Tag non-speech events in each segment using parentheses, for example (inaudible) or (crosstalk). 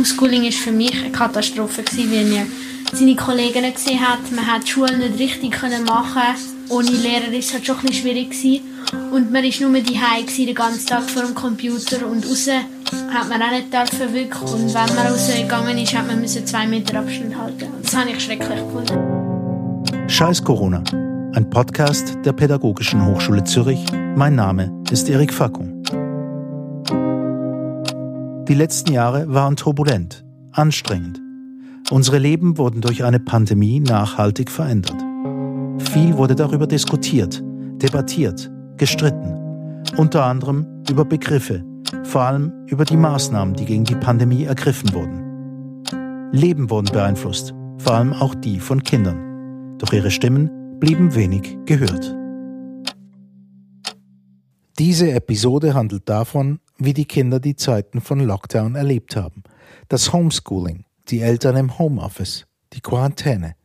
Homeschooling ist für mich eine Katastrophe gewesen, weil mir seine Kollegen gesehen hat. Man hat die Schule nicht richtig machen. Ohne Lehrer ist es halt schon ein schwierig. Und man war nur daheim den ganzen Tag vor dem Computer und raus hat man auch nicht dürfen wirklich. Und wenn man rausgegangen ist, hat man zwei Meter Abstand halten. Das habe ich schrecklich gefunden. Scheiß Corona. Ein Podcast der Pädagogischen Hochschule Zürich. Mein Name ist Erik Fackung. Die letzten Jahre waren turbulent, anstrengend. Unsere Leben wurden durch eine Pandemie nachhaltig verändert. Viel wurde darüber diskutiert, debattiert, gestritten. Unter anderem über Begriffe, vor allem über die Maßnahmen, die gegen die Pandemie ergriffen wurden. Leben wurden beeinflusst, vor allem auch die von Kindern. Doch ihre Stimmen blieben wenig gehört. Diese Episode handelt davon, wie die Kinder die Zeiten von Lockdown erlebt haben. Das Homeschooling, die Eltern im Homeoffice, die Quarantäne.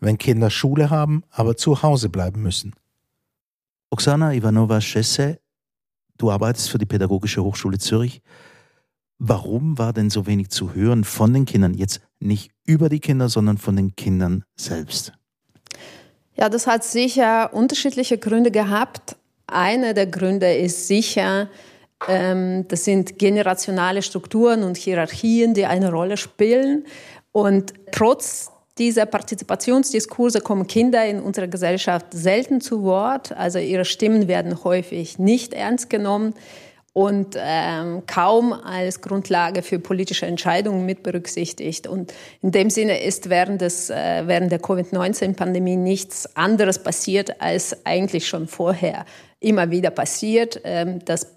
Wenn Kinder Schule haben, aber zu Hause bleiben müssen. Oksana Ivanova-Schesse, du arbeitest für die Pädagogische Hochschule Zürich. Warum war denn so wenig zu hören von den Kindern? Jetzt nicht über die Kinder, sondern von den Kindern selbst. Ja, das hat sicher unterschiedliche Gründe gehabt. Einer der Gründe ist sicher, ähm, das sind generationale Strukturen und Hierarchien, die eine Rolle spielen. Und trotz dieser Partizipationsdiskurse kommen Kinder in unserer Gesellschaft selten zu Wort. Also ihre Stimmen werden häufig nicht ernst genommen und ähm, kaum als Grundlage für politische Entscheidungen mit berücksichtigt. Und in dem Sinne ist während, des, äh, während der Covid-19-Pandemie nichts anderes passiert, als eigentlich schon vorher immer wieder passiert, ähm, dass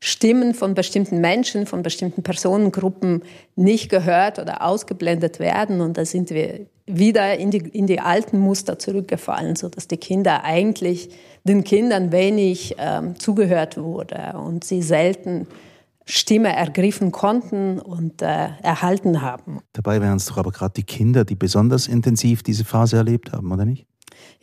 Stimmen von bestimmten Menschen, von bestimmten Personengruppen nicht gehört oder ausgeblendet werden. Und da sind wir wieder in die, in die alten Muster zurückgefallen, so dass die Kinder eigentlich den Kindern wenig ähm, zugehört wurde und sie selten Stimme ergriffen konnten und äh, erhalten haben. Dabei wären es doch aber gerade die Kinder, die besonders intensiv diese Phase erlebt haben, oder nicht?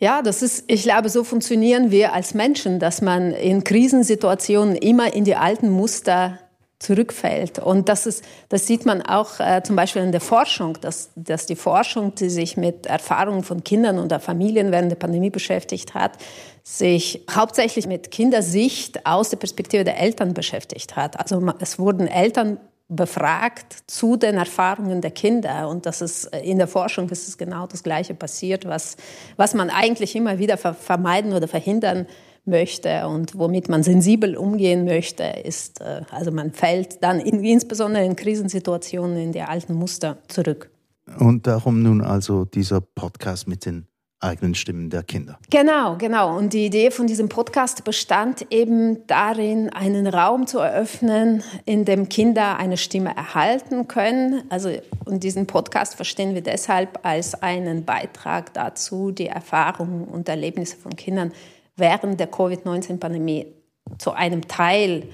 Ja, das ist, ich glaube, so funktionieren wir als Menschen, dass man in Krisensituationen immer in die alten Muster zurückfällt. Und das, ist, das sieht man auch äh, zum Beispiel in der Forschung, dass, dass die Forschung, die sich mit Erfahrungen von Kindern oder Familien während der Pandemie beschäftigt hat, sich hauptsächlich mit Kindersicht aus der Perspektive der Eltern beschäftigt hat. Also es wurden Eltern befragt zu den Erfahrungen der Kinder. Und das ist in der Forschung ist es genau das Gleiche passiert, was, was man eigentlich immer wieder vermeiden oder verhindern möchte und womit man sensibel umgehen möchte, ist, äh, also man fällt dann in, insbesondere in Krisensituationen in die alten Muster zurück. Und darum nun also dieser Podcast mit den eigenen Stimmen der Kinder. Genau, genau. Und die Idee von diesem Podcast bestand eben darin, einen Raum zu eröffnen, in dem Kinder eine Stimme erhalten können. Also, und diesen Podcast verstehen wir deshalb als einen Beitrag dazu, die Erfahrungen und Erlebnisse von Kindern während der Covid-19-Pandemie zu einem Teil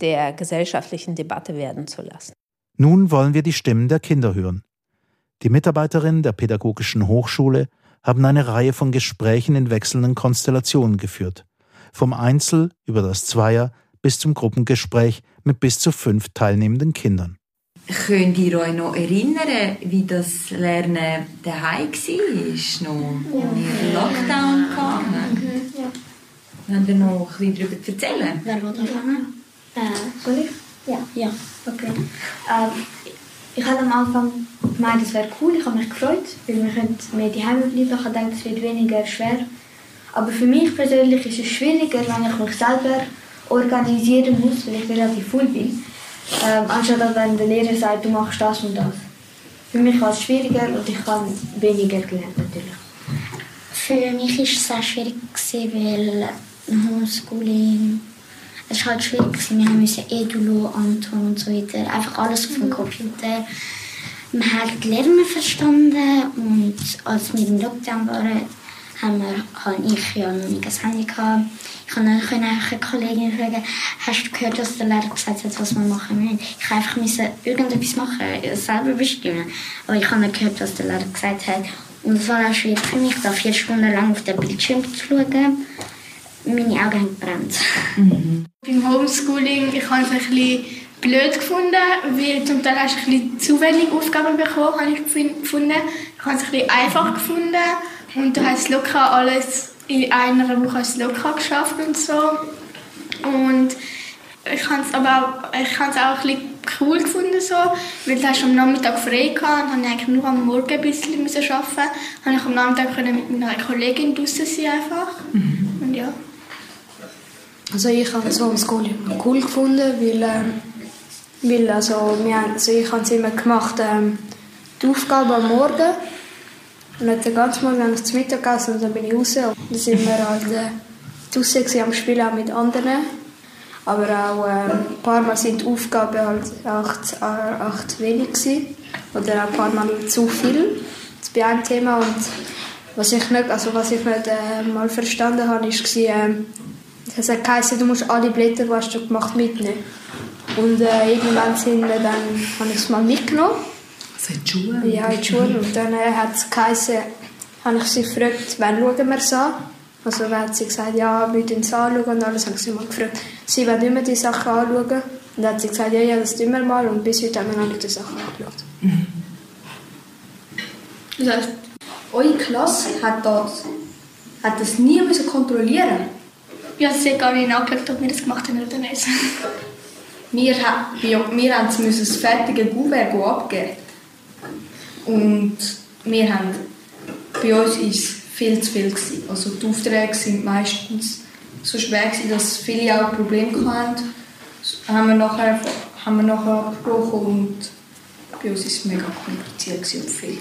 der gesellschaftlichen Debatte werden zu lassen. Nun wollen wir die Stimmen der Kinder hören. Die Mitarbeiterin der Pädagogischen Hochschule haben eine Reihe von Gesprächen in wechselnden Konstellationen geführt. Vom Einzel über das Zweier bis zum Gruppengespräch mit bis zu fünf teilnehmenden Kindern. Könnt ihr euch noch erinnern, wie das Lernen daheim war? Noch ja. in Lockdown kam? Mhm. Ja. Habt ihr noch ein bisschen darüber erzählen? Wer will anfangen? Äh, soll ich? Ja. Ja. Okay. Ähm, ich habe am Anfang gemeint, es wäre cool, ich habe mich gefreut, weil wir können mehr daheim bleiben. Ich gedacht, es wird weniger schwer. Aber für mich persönlich ist es schwieriger, wenn ich mich selber organisieren muss, weil ich relativ voll bin, ähm, anstatt wenn der Lehrer sagt, du machst das und das. Für mich war es schwieriger und ich habe weniger gelernt natürlich. Für mich war es sehr schwierig, weil Homeschooling es war halt schwierig. Wir mussten Edulo, Anton und so weiter. Einfach alles auf dem mhm. Computer. Wir haben die Lehrer verstanden und als wir im Lockdown waren, haben wir, habe ich ja noch nicht ein Handy gehabt. Ich konnte eine Kollegin fragen, hast du gehört, was der Lehrer gesagt hat, was wir machen müssen? Ich einfach müssen irgendetwas machen, selber bestimmen. Aber ich habe nicht gehört, was der Lehrer gesagt hat. Und es war auch schwierig für mich, da vier Stunden lang auf den Bildschirm zu schauen meine Augen haben gebrannt. Mhm. Beim Homeschooling, ich habe ein bisschen blöd gefunden, weil zum Teil hast du ein bisschen zu wenig Aufgaben bekommen, habe ich gefunden. Ich habe es ein bisschen einfach gefunden und du hast locker alles in einer Woche locker geschafft und so. Und ich habe es aber auch, ich habe es auch ein bisschen cool gefunden, so, weil du hast am Nachmittag frei gehabt und eigentlich nur am Morgen ein bisschen müssen arbeiten. Habe ich am Nachmittag mit meiner Kollegin draußen sein einfach. Mhm. Und ja. Also ich habe das Homeschooling cool gefunden, weil, äh, weil also, wir haben, also ich habe es immer gemacht, ähm, die Aufgabe am Morgen und dann den ganzen Morgen habe ich zum Mittag gegessen und dann bin ich raus. Und dann sind wir halt äh, draußen am Spielen auch mit anderen. Aber auch äh, ein paar Mal sind die Aufgaben halt echt, echt wenig gewesen. Oder auch ein paar Mal zu viel. Das bei einem Thema. Und was ich nicht, also was ich nicht äh, mal verstanden habe, ist, äh, es hat geheißen, du musst alle Blätter, die hast du gemacht, mitnehmen. Und äh, irgendwann sind wir dann, habe ich es mal mitgenommen. Also in die Schule? Ja, in die Schule. Und dann äh, hat es geheißen, habe ich sie gefragt, wann schauen wir es an? Also hat sie gesagt, ja, wir schauen es anschauen und alles. Dann habe ich sie mal gefragt, sie wollen immer die Sachen anschauen. Und dann hat sie gesagt, ja, ja, das tun wir mal. Und bis heute haben wir noch nicht die Sachen angeschaut. Mhm. Das heißt, eure Klasse hat das, hat das nie müssen kontrollieren ja, es hat gar nicht angeschaut, ob wir das gemacht haben oder nicht. wir, wir haben das fertige Gouverne abgeben. Und wir haben, bei uns ist es viel zu viel. Gewesen. Also die Aufträge sind meistens so schwer, gewesen, dass viele auch Probleme hatten. Haben wir nachher, haben wir nachher abgebrochen und bei uns war es mega kompliziert und viel.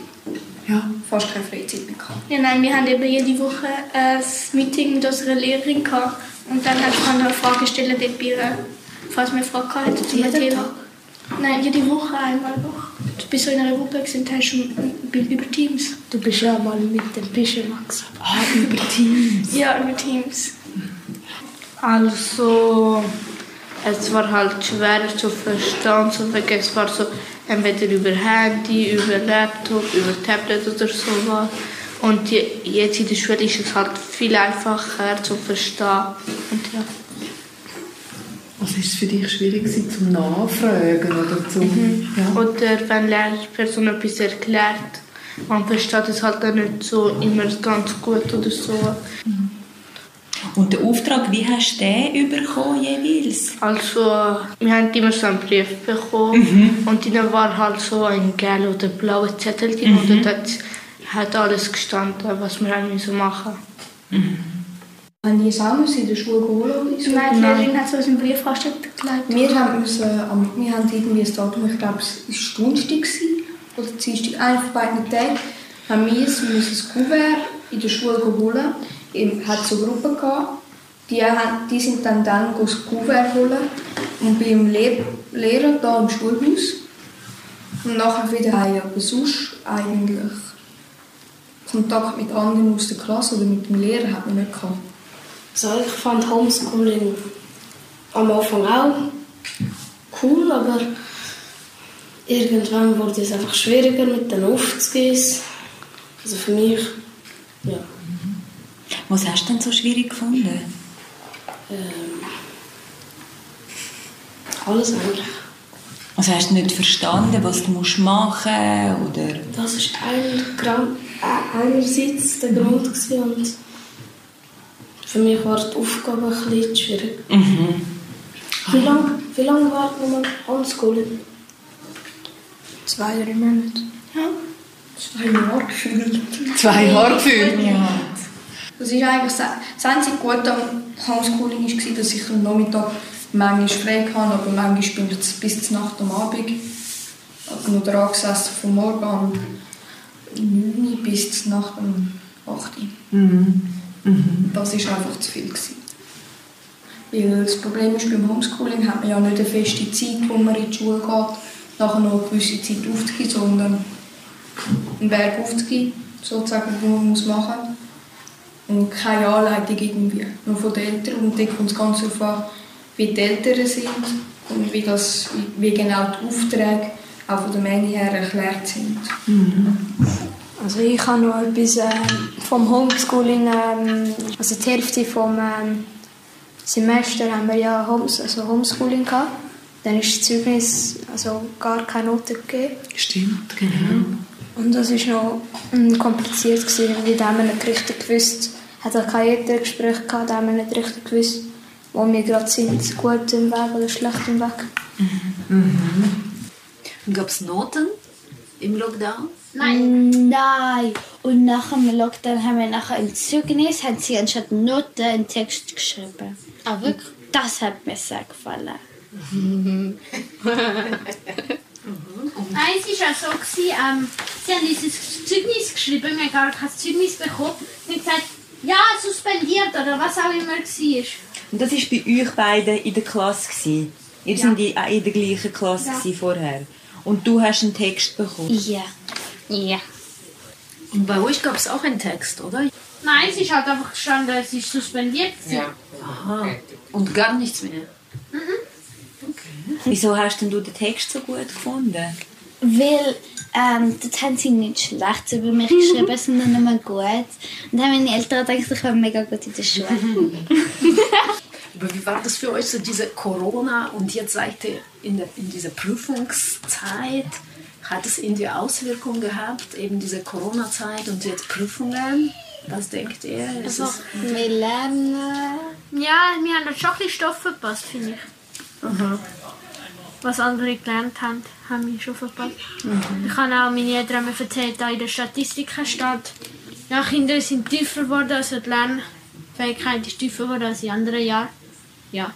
Ja, fast keine Freizeit mehr gehabt. Ja, nein, wir haben eben jede Woche ein Meeting mit unserer Lehrerin gehabt und dann kann man Fragen stellen dort bei ihr, falls wir Fragen hatten zu dem Thema. Nein, jede Woche, einmal Woche. Du bist so in einer Gruppe und hast schon über Teams. Du bist ja mal mit dem Pischemax. Ah, über Teams? Ja, über Teams. Also, es war halt schwer zu verstehen, so es war so entweder über Handy, über Laptop, über Tablet oder sowas. Und jetzt in der Schule ist es halt viel einfacher zu verstehen. Und ja. Was ist es für dich schwierig zum Nachfragen oder zum, mhm. ja. Oder wenn Lehrperson etwas erklärt, man versteht es halt dann nicht so immer ganz gut oder so. Mhm. Und den Auftrag, wie hast du den bekommen jeweils? Also, wir haben immer so einen Brief bekommen mhm. und dann war halt so ein gelber oder blauer Zettel drin mhm. und dort hat alles gestanden, was wir haben müssen machen mhm. Haben die es auch in der Schule geholt? So? Nein, die Lehrerin hat es uns im Briefkasten gelegt. Wir haben, müssen, wir haben irgendwie ein Datum, ich glaube, es war Donnerstag oder Dienstag, einer von beiden Tagen, haben wir es, wir müssen das Kuvert in der Schule holen hat so Gruppen gehabt, die, die sind dann dann Kuvert holen und beim Le Lehrer da im Schulhaus und nachher wieder heim. Aber sonst eigentlich Kontakt mit anderen aus der Klasse oder mit dem Lehrer hat man nicht gehabt. Also ich fand Homeschooling am Anfang auch cool, aber irgendwann wurde es einfach schwieriger mit den Aufzugehen. Also für mich, ja. Was hast du denn so schwierig gefunden? Ähm, alles eigentlich. Also hast du nicht verstanden, was du musst machen musst? Oder? Das war äh, einerseits der Grund gewesen und für mich war die Aufgabe ein bisschen schwierig. Mhm. Wie lange wie lang war man Homeschooling? Zwei, drei Monate. Ja. Zwei Jahre gefühlt. Zwei Jahre gefühlt? Ja. Das ist eigentlich das einzige Gute am Homeschooling war, dass ich am Nachmittag manchmal frei hatte, aber manchmal bin ich bis zur Nacht am Abend also noch dran gesessen, vom Morgen um 9 Uhr bis zur Nacht um 8 Uhr. Mhm. Mhm. Das war einfach zu viel. Gewesen. Weil das Problem ist, beim Homeschooling hat man ja nicht eine feste Zeit, wo man in die Schule geht, nachher noch eine gewisse Zeit aufzugehen, sondern einen Berg aufzugehen, sozusagen, den man machen muss und keine Anleitung irgendwie, nur von den Eltern. Und dann kommt es ganz darauf an, wie die Eltern sind und wie, das, wie genau die Aufträge auch von der Menge her erklärt sind. Mhm. Also ich habe noch etwas äh, vom Homeschooling, ähm, also die Hälfte vom ähm, Semester haben wir ja Homes, also Homeschooling gehabt. dann ist das Zeugnis also gar keine Note gegeben. Stimmt, genau. Und das war noch ähm, kompliziert, gewesen, weil wir nicht richtig gewusst, hat er kein Elterngespräch gehabt, da haben wir nicht richtig gewusst, wo wir gerade sind, gut im Weg oder schlecht im Weg. Und gab es Noten im Lockdown? Nein. Nein. Und nach dem Lockdown haben wir nachher im Zeugnis, haben sie anstatt Noten einen Text geschrieben. Ah, wirklich? Das hat mir sehr gefallen. Nein, es war auch so, gewesen, ähm, sie haben dieses Zeugnis geschrieben, wir haben gar kein Zeugnis bekommen. Und haben gesagt, ja, suspendiert oder was auch immer war. Und das war bei euch beiden in der Klasse. Gewesen. Ihr Ja. seid in, auch in der gleichen Klasse Ja. vorher. Und du hast einen Text bekommen. Ja. Ja. Und bei euch gab es auch einen Text, oder? Nein, es ist halt einfach gestanden, es ist suspendiert. gewesen. Aha. Und gar nichts mehr. Wieso hast denn du den Text so gut gefunden? Weil ähm, dort haben sie nicht schlecht über mich geschrieben, sondern nur gut. Und dann haben meine Eltern gedacht, ich war mega gut in der Schule. (laughs) Aber wie war das für euch, so diese Corona und jetzt seid ihr in, der, in dieser Prüfungszeit? Hat es irgendwie Auswirkungen gehabt, eben diese Corona-Zeit und jetzt Prüfungen? Was denkt ihr? Ist Also, es, wir lernen. Ja, wir haben schon ein bisschen Stoff verpasst, finde ich. Aha. Was andere gelernt haben, haben wir schon verpasst. Mhm. Ich habe auch meine Eltern erzählt, da in der Statistik steht, ja, Kinder sind tiefer geworden, also die Lernfähigkeit ist tiefer geworden als in anderen Jahren. Ja.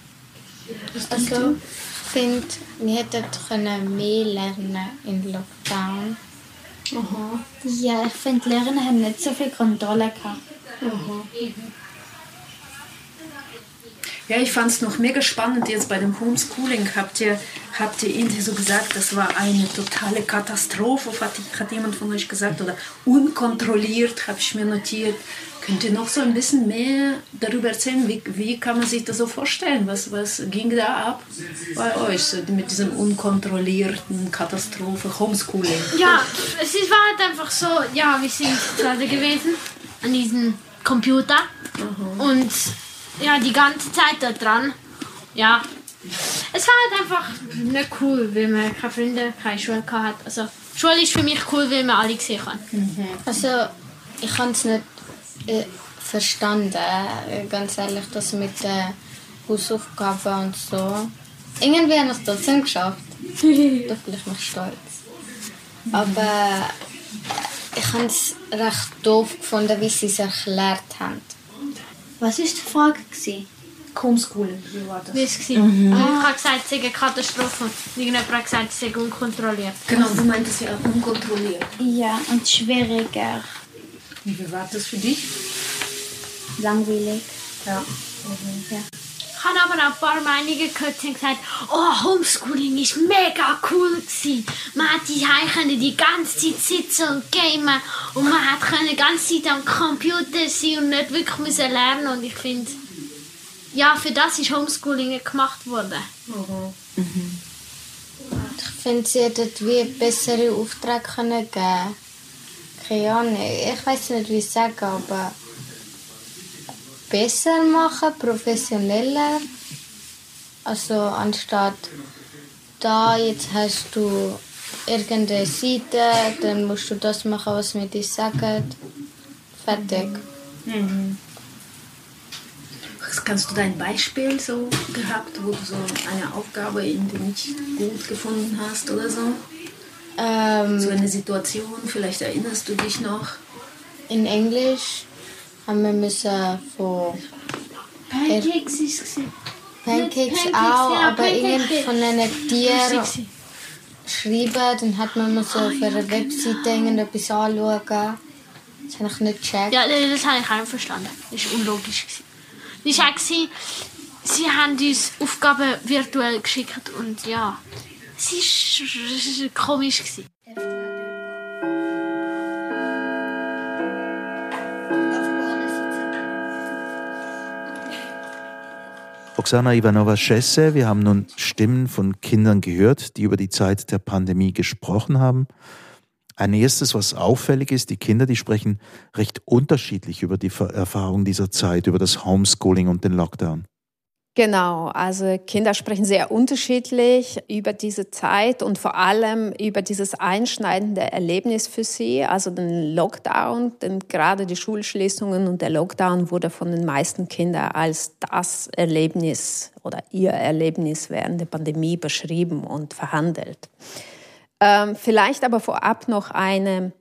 Also, ich finde, wir hätten können mehr lernen im Lockdown. Ja, ich finde, die Lehrer haben nicht so viel Kontrolle gehabt. Ja, ich fand es noch mega spannend jetzt bei dem Homeschooling. Habt ihr, habt ihr irgendwie so gesagt, das war eine totale Katastrophe, hat, hat jemand von euch gesagt, oder unkontrolliert, habe ich mir notiert. Könnt ihr noch so ein bisschen mehr darüber erzählen? Wie, wie kann man sich das so vorstellen? Was, was ging da ab bei euch so mit diesem unkontrollierten Katastrophe, Homeschooling? Ja, es war halt einfach so, ja, wir sind gerade gewesen an diesem Computer und ja, die ganze Zeit da dran. Ja, es war halt einfach nicht cool, weil man keine Freunde, keine Schule hat. Also, Schule ist für mich cool, weil man alle sehen kann. Also, ich habe es nicht äh, verstanden, äh, ganz ehrlich, das mit den Hausaufgaben und so. Irgendwie habe ich es trotzdem geschafft. (laughs) da bin ich noch stolz. Aber äh, ich habe es recht doof gefunden, wie sie es erklärt haben. Was war die Frage? Gewesen? Homeschooling, wie war das? Wie es war. Mhm. Ich habe gesagt, es sei eine Katastrophe. Und irgendjemand hat gesagt, es sei unkontrolliert. Genau, du meintest ja unkontrolliert. Ja, und schwieriger. Wie war das für dich? Langweilig. Ja. Ich habe aber auch ein paar Meinungen gehört, die haben gesagt, oh, Homeschooling ist mega cool gewesen. Man hat die können die ganze Zeit sitzen und gamen und man hat können die ganze Zeit am Computer sein und nicht wirklich müssen lernen und ich finde, ja, für das ist Homeschooling gemacht worden. Ich finde, sie hätten wie bessere Aufträge können geben Keine Ahnung. Ich weiß nicht, wie ich sagen, aber besser machen, professioneller. Also anstatt da, jetzt hast du irgendeine Seite, dann musst du das machen, was wir dir sagen. Fertig. Kannst du dein Beispiel so gehabt, wo du so eine Aufgabe irgendwie nicht gut gefunden hast oder so? Ähm, So eine Situation, vielleicht erinnerst du dich noch? in Englisch haben wir müssen von Pancakes ist es. Pancakes, Pancakes, auch, ja, aber Pancakes. irgend von einem Tier schreiben, dann hat man müssen auf einer Webseite irgendetwas anschauen. Das habe ich nicht gecheckt. Ja, das habe ich auch nicht verstanden. Das war unlogisch. Das war auch, sie haben uns Aufgaben virtuell geschickt und ja, es war komisch. Gewesen. Oksana Ivanova-Schesse, wir haben nun Stimmen von Kindern gehört, die über die Zeit der Pandemie gesprochen haben. Ein erstes, was auffällig ist, die Kinder, die sprechen recht unterschiedlich über die Erfahrung dieser Zeit, über das Homeschooling und den Lockdown. Genau, also Kinder sprechen sehr unterschiedlich über diese Zeit und vor allem über dieses einschneidende Erlebnis für sie, also den Lockdown, denn gerade die Schulschließungen und der Lockdown wurde von den meisten Kindern als das Erlebnis oder ihr Erlebnis während der Pandemie beschrieben und verhandelt. Ähm, vielleicht aber vorab noch eine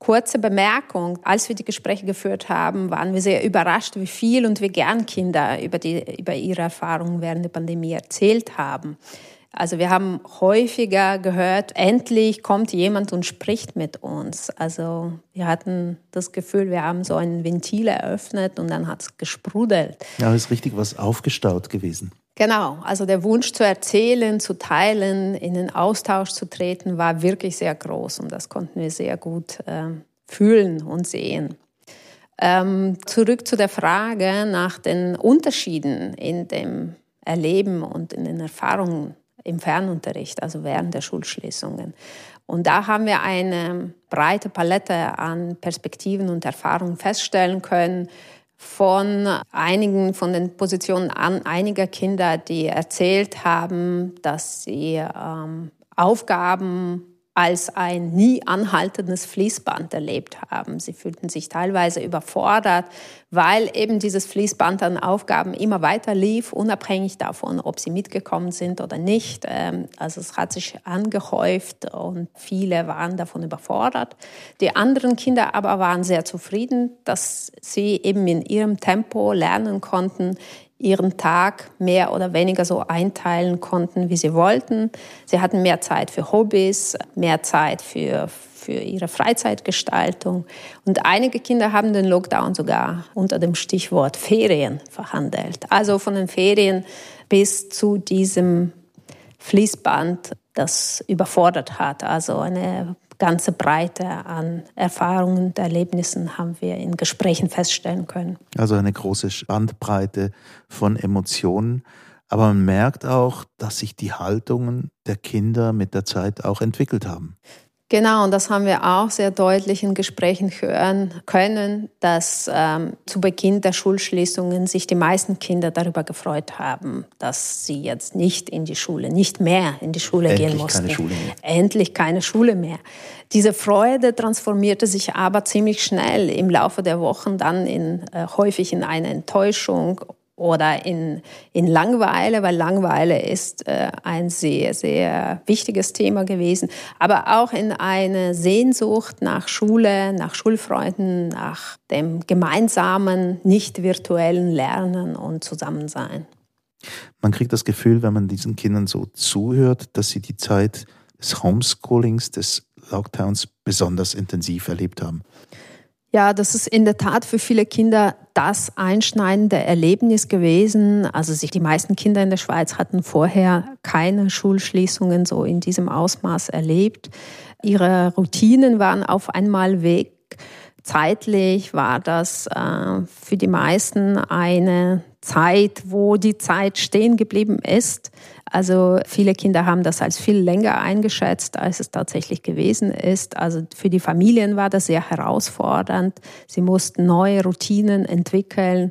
Kurze Bemerkung. Als wir die Gespräche geführt haben, waren wir sehr überrascht, wie viel und wie gern Kinder über, die, über ihre Erfahrungen während der Pandemie erzählt haben. Also wir haben häufiger gehört, endlich kommt jemand und spricht mit uns. Also wir hatten das Gefühl, wir haben so ein Ventil eröffnet und dann hat es gesprudelt. Ja, ist richtig was aufgestaut gewesen. Genau, also der Wunsch zu erzählen, zu teilen, in den Austausch zu treten, war wirklich sehr groß und das konnten wir sehr gut äh, fühlen und sehen. Ähm, zurück zu der Frage nach den Unterschieden in dem Erleben und in den Erfahrungen im Fernunterricht, also während der Schulschließungen. Und da haben wir eine breite Palette an Perspektiven und Erfahrungen feststellen können, von einigen von den Positionen an einiger Kinder, die erzählt haben, dass sie ähm, Aufgaben als ein nie anhaltendes Fließband erlebt haben. Sie fühlten sich teilweise überfordert, weil eben dieses Fließband an Aufgaben immer weiter lief, unabhängig davon, ob sie mitgekommen sind oder nicht. Ähm, also es hat sich angehäuft und viele waren davon überfordert. Die anderen Kinder aber waren sehr zufrieden, dass sie eben in ihrem Tempo lernen konnten, ihren Tag mehr oder weniger so einteilen konnten, wie sie wollten. Sie hatten mehr Zeit für Hobbys, mehr Zeit für, für ihre Freizeitgestaltung. Und einige Kinder haben den Lockdown sogar unter dem Stichwort Ferien verhandelt. Also von den Ferien bis zu diesem Fließband, das überfordert hat. Also eine ganze Breite an Erfahrungen und Erlebnissen haben wir in Gesprächen feststellen können. Also eine große Bandbreite von Emotionen. Aber man merkt auch, dass sich die Haltungen der Kinder mit der Zeit auch entwickelt haben. Genau, und das haben wir auch sehr deutlich in Gesprächen hören können, dass ähm, zu Beginn der Schulschließungen sich die meisten Kinder darüber gefreut haben, dass sie jetzt nicht in die Schule, nicht mehr in die Schule Endlich gehen mussten. Keine Schule mehr. Endlich keine Schule mehr. Diese Freude transformierte sich aber ziemlich schnell im Laufe der Wochen dann in, äh, häufig in eine Enttäuschung oder in, in Langweile, weil Langweile ist äh, ein sehr, sehr wichtiges Thema gewesen, aber auch in eine Sehnsucht nach Schule, nach Schulfreunden, nach dem gemeinsamen, nicht virtuellen Lernen und Zusammensein. Man kriegt das Gefühl, wenn man diesen Kindern so zuhört, dass sie die Zeit des Homeschoolings, des Lockdowns besonders intensiv erlebt haben. Ja, das ist in der Tat für viele Kinder das einschneidende Erlebnis gewesen. Also sich die meisten Kinder in der Schweiz hatten vorher keine Schulschließungen so in diesem Ausmaß erlebt. Ihre Routinen waren auf einmal weg. Zeitlich war das äh, für die meisten eine Zeit, wo die Zeit stehen geblieben ist. Also viele Kinder haben das als viel länger eingeschätzt, als es tatsächlich gewesen ist. Also für die Familien war das sehr herausfordernd. Sie mussten neue Routinen entwickeln,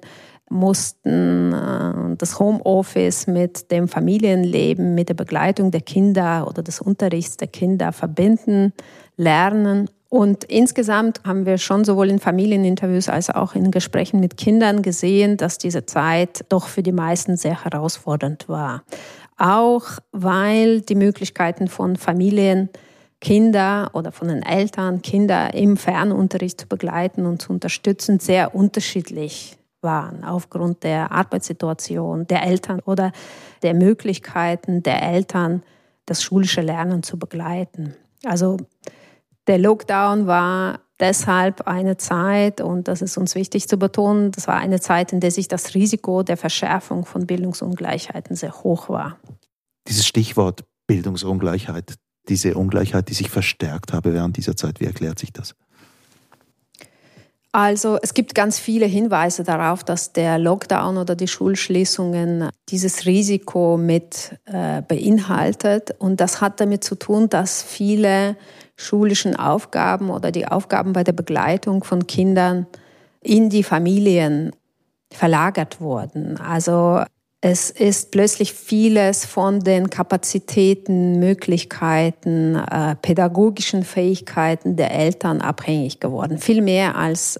mussten äh, das Homeoffice mit dem Familienleben, mit der Begleitung der Kinder oder des Unterrichts der Kinder verbinden, lernen. Und insgesamt haben wir schon sowohl in Familieninterviews als auch in Gesprächen mit Kindern gesehen, dass diese Zeit doch für die meisten sehr herausfordernd war auch weil die Möglichkeiten von Familien, Kinder oder von den Eltern, Kinder im Fernunterricht zu begleiten und zu unterstützen, sehr unterschiedlich waren aufgrund der Arbeitssituation der Eltern oder der Möglichkeiten der Eltern, das schulische Lernen zu begleiten. Also der Lockdown war deshalb eine Zeit, und das ist uns wichtig zu betonen, das war eine Zeit, in der sich das Risiko der Verschärfung von Bildungsungleichheiten sehr hoch war. Dieses Stichwort Bildungsungleichheit, diese Ungleichheit, die sich verstärkt habe während dieser Zeit, wie erklärt sich das? Also es gibt ganz viele Hinweise darauf, dass der Lockdown oder die Schulschließungen dieses Risiko mit äh, beinhaltet. Und das hat damit zu tun, dass viele schulischen Aufgaben oder die Aufgaben bei der Begleitung von Kindern in die Familien verlagert wurden. Also Es ist plötzlich vieles von den Kapazitäten, Möglichkeiten, äh, pädagogischen Fähigkeiten der Eltern abhängig geworden. Viel mehr als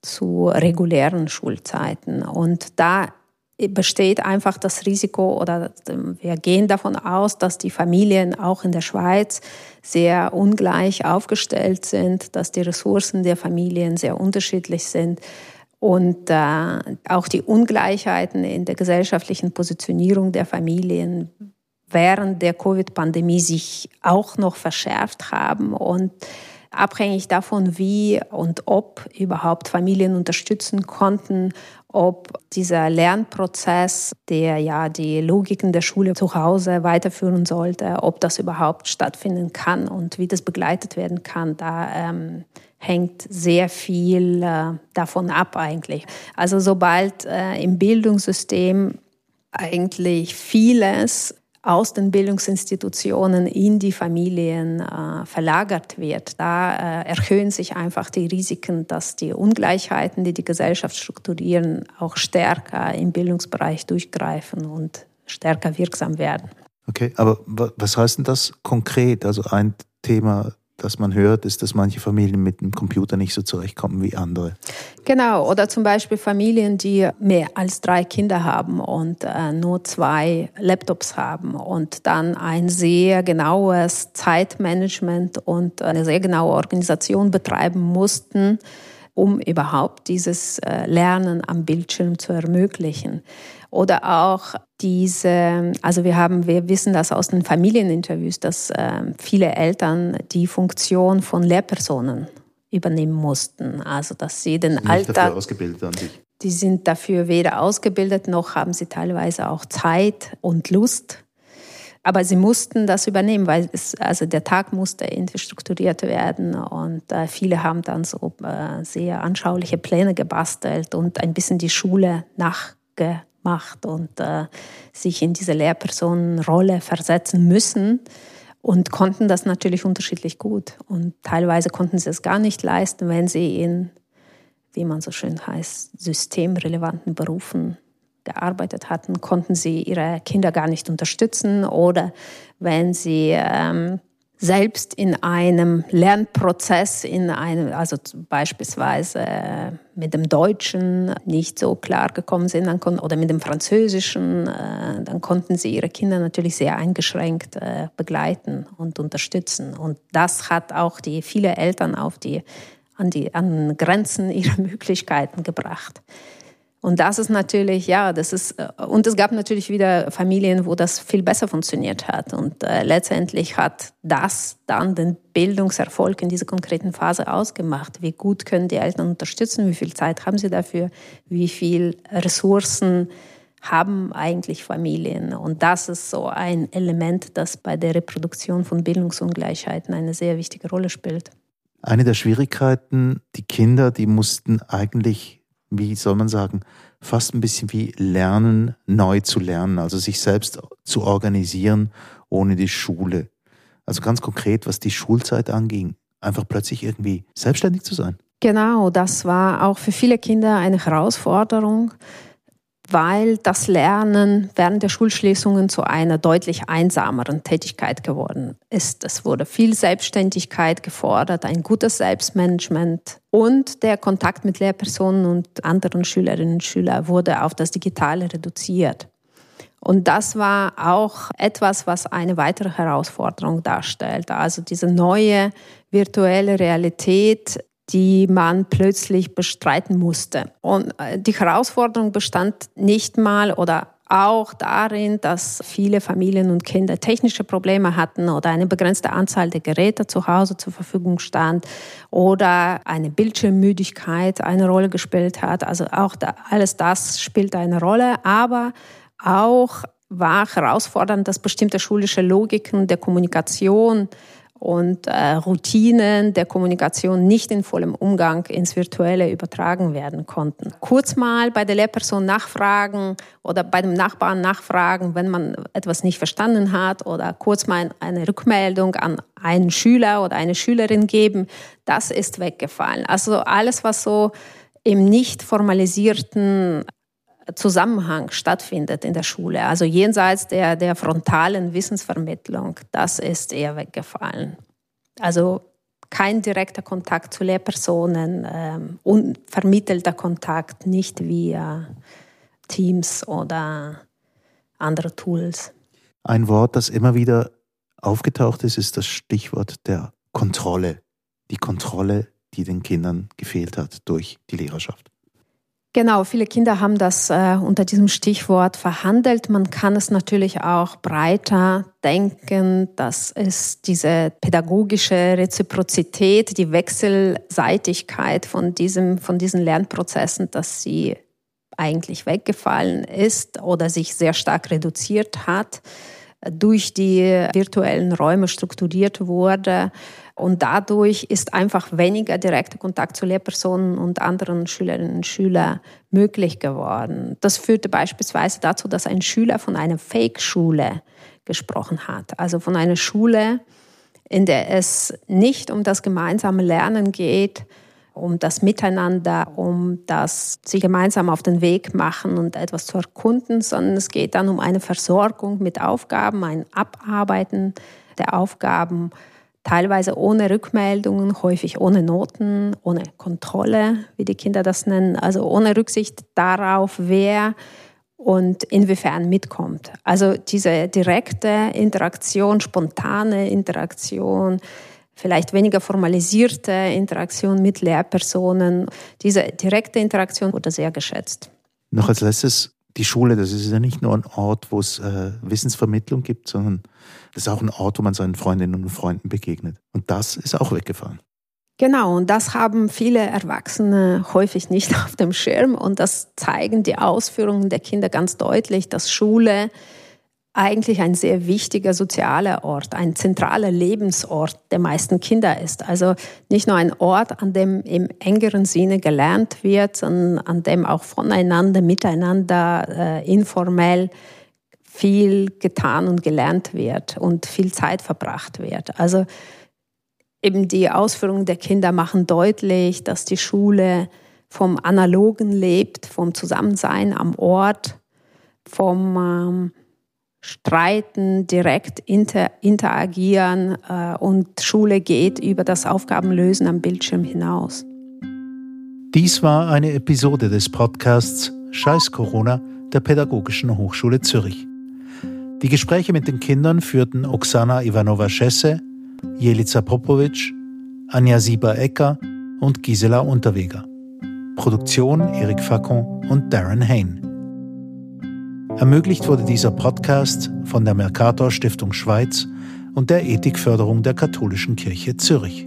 zu regulären Schulzeiten. Und da besteht einfach das Risiko oder wir gehen davon aus, dass die Familien auch in der Schweiz sehr ungleich aufgestellt sind, dass die Ressourcen der Familien sehr unterschiedlich sind und äh, auch die Ungleichheiten in der gesellschaftlichen Positionierung der Familien während der Covid-Pandemie sich auch noch verschärft haben und abhängig davon, wie und ob überhaupt Familien unterstützen konnten, ob dieser Lernprozess, der ja die Logiken der Schule zu Hause weiterführen sollte, ob das überhaupt stattfinden kann und wie das begleitet werden kann, da ähm, hängt sehr viel äh, davon ab eigentlich. Also sobald äh, im Bildungssystem eigentlich vieles aus den Bildungsinstitutionen in die Familien äh, verlagert wird. Da äh, erhöhen sich einfach die Risiken, dass die Ungleichheiten, die die Gesellschaft strukturieren, auch stärker im Bildungsbereich durchgreifen und stärker wirksam werden. Okay, aber was heißt denn das konkret? Also ein Thema das man hört, ist, dass manche Familien mit dem Computer nicht so zurechtkommen wie andere. Genau, oder zum Beispiel Familien, die mehr als drei Kinder haben und äh, nur zwei Laptops haben und dann ein sehr genaues Zeitmanagement und eine sehr genaue Organisation betreiben mussten, um überhaupt dieses äh, Lernen am Bildschirm zu ermöglichen. Oder auch diese, also wir haben, wir wissen das aus den Familieninterviews, dass äh, viele Eltern die Funktion von Lehrpersonen übernehmen mussten. Also dass sie den Nicht Alltag. Dafür ausgebildet an sich. Die sind dafür weder ausgebildet noch haben sie teilweise auch Zeit und Lust. Aber sie mussten das übernehmen, weil es, also der Tag musste irgendwie strukturiert werden und äh, viele haben dann so äh, sehr anschauliche Pläne gebastelt und ein bisschen die Schule nachge macht und äh, sich in diese Lehrpersonenrolle versetzen müssen und konnten das natürlich unterschiedlich gut. Und teilweise konnten sie es gar nicht leisten, wenn sie in, wie man so schön heißt, systemrelevanten Berufen gearbeitet hatten, konnten sie ihre Kinder gar nicht unterstützen oder wenn sie ähm, selbst in einem Lernprozess, in einem, also beispielsweise äh, mit dem Deutschen nicht so klar gekommen sind dann konnten, oder mit dem Französischen, äh, dann konnten sie ihre Kinder natürlich sehr eingeschränkt äh, begleiten und unterstützen. Und das hat auch die viele Eltern auf die, an die an Grenzen ihrer (laughs) Möglichkeiten gebracht. Und das ist natürlich, ja, das ist, äh, und es gab natürlich wieder Familien, wo das viel besser funktioniert hat. Und äh, letztendlich hat das dann den Bildungserfolg in dieser konkreten Phase ausgemacht. Wie gut können die Eltern unterstützen? Wie viel Zeit haben sie dafür? Wie viel Ressourcen haben eigentlich Familien? Und das ist so ein Element, das bei der Reproduktion von Bildungsungleichheiten eine sehr wichtige Rolle spielt. Eine der Schwierigkeiten, die Kinder, die mussten eigentlich wie soll man sagen, fast ein bisschen wie Lernen, neu zu lernen, also sich selbst zu organisieren ohne die Schule. Also ganz konkret, was die Schulzeit anging, einfach plötzlich irgendwie selbstständig zu sein. Genau, das war auch für viele Kinder eine Herausforderung weil das Lernen während der Schulschließungen zu einer deutlich einsameren Tätigkeit geworden ist. Es wurde viel Selbstständigkeit gefordert, ein gutes Selbstmanagement und der Kontakt mit Lehrpersonen und anderen Schülerinnen und Schülern wurde auf das Digitale reduziert. Und das war auch etwas, was eine weitere Herausforderung darstellt. Also diese neue virtuelle Realität die man plötzlich bestreiten musste. Und äh, die Herausforderung bestand nicht mal oder auch darin, dass viele Familien und Kinder technische Probleme hatten oder eine begrenzte Anzahl der Geräte zu Hause zur Verfügung stand oder eine Bildschirmmüdigkeit eine Rolle gespielt hat. Also auch da, alles das spielt eine Rolle, aber auch war herausfordernd, dass bestimmte schulische Logiken der Kommunikation und äh, Routinen der Kommunikation nicht in vollem Umgang ins Virtuelle übertragen werden konnten. Kurz mal bei der Lehrperson nachfragen oder bei dem Nachbarn nachfragen, wenn man etwas nicht verstanden hat oder kurz mal eine Rückmeldung an einen Schüler oder eine Schülerin geben, das ist weggefallen. Also alles, was so im nicht formalisierten Zusammenhang stattfindet in der Schule. Also jenseits der, der frontalen Wissensvermittlung, das ist eher weggefallen. Also kein direkter Kontakt zu Lehrpersonen, ähm, unvermittelter Kontakt, nicht via Teams oder andere Tools. Ein Wort, das immer wieder aufgetaucht ist, ist das Stichwort der Kontrolle. Die Kontrolle, die den Kindern gefehlt hat durch die Lehrerschaft. Genau, viele Kinder haben das äh, unter diesem Stichwort verhandelt. Man kann es natürlich auch breiter denken, dass es diese pädagogische Reziprozität, die Wechselseitigkeit von, diesem, von diesen Lernprozessen, dass sie eigentlich weggefallen ist oder sich sehr stark reduziert hat, durch die virtuellen Räume strukturiert wurde und dadurch ist einfach weniger direkter Kontakt zu Lehrpersonen und anderen Schülerinnen und Schülern möglich geworden. Das führte beispielsweise dazu, dass ein Schüler von einer Fake-Schule gesprochen hat. Also von einer Schule, in der es nicht um das gemeinsame Lernen geht, um das Miteinander, um das sie gemeinsam auf den Weg machen und etwas zu erkunden, sondern es geht dann um eine Versorgung mit Aufgaben, ein Abarbeiten der Aufgaben teilweise ohne Rückmeldungen, häufig ohne Noten, ohne Kontrolle, wie die Kinder das nennen, also ohne Rücksicht darauf, wer und inwiefern mitkommt. Also diese direkte Interaktion, spontane Interaktion, vielleicht weniger formalisierte Interaktion mit Lehrpersonen, diese direkte Interaktion wurde sehr geschätzt. Noch als letztes, die Schule, das ist ja nicht nur ein Ort, wo es äh, Wissensvermittlung gibt, sondern das ist auch ein Ort, wo man seinen Freundinnen und Freunden begegnet. Und das ist auch weggefallen. Genau, und das haben viele Erwachsene häufig nicht (laughs) auf dem Schirm. Und das zeigen die Ausführungen der Kinder ganz deutlich, dass Schule eigentlich ein sehr wichtiger sozialer Ort, ein zentraler Lebensort der meisten Kinder ist. Also nicht nur ein Ort, an dem im engeren Sinne gelernt wird, sondern an dem auch voneinander, miteinander, äh, informell viel getan und gelernt wird und viel Zeit verbracht wird. Also eben die Ausführungen der Kinder machen deutlich, dass die Schule vom Analogen lebt, vom Zusammensein am Ort, vom ähm, streiten, direkt inter, interagieren äh, und Schule geht über das Aufgabenlösen am Bildschirm hinaus. Dies war eine Episode des Podcasts Scheiß Corona der Pädagogischen Hochschule Zürich. Die Gespräche mit den Kindern führten Oksana Ivanova-Schesse, Jelica Popovic, Anja Sieber-Ecker und Gisela Unterweger. Produktion Erik Facon und Darren Hain. Ermöglicht wurde dieser Podcast von der Mercator Stiftung Schweiz und der Ethikförderung der Katholischen Kirche Zürich.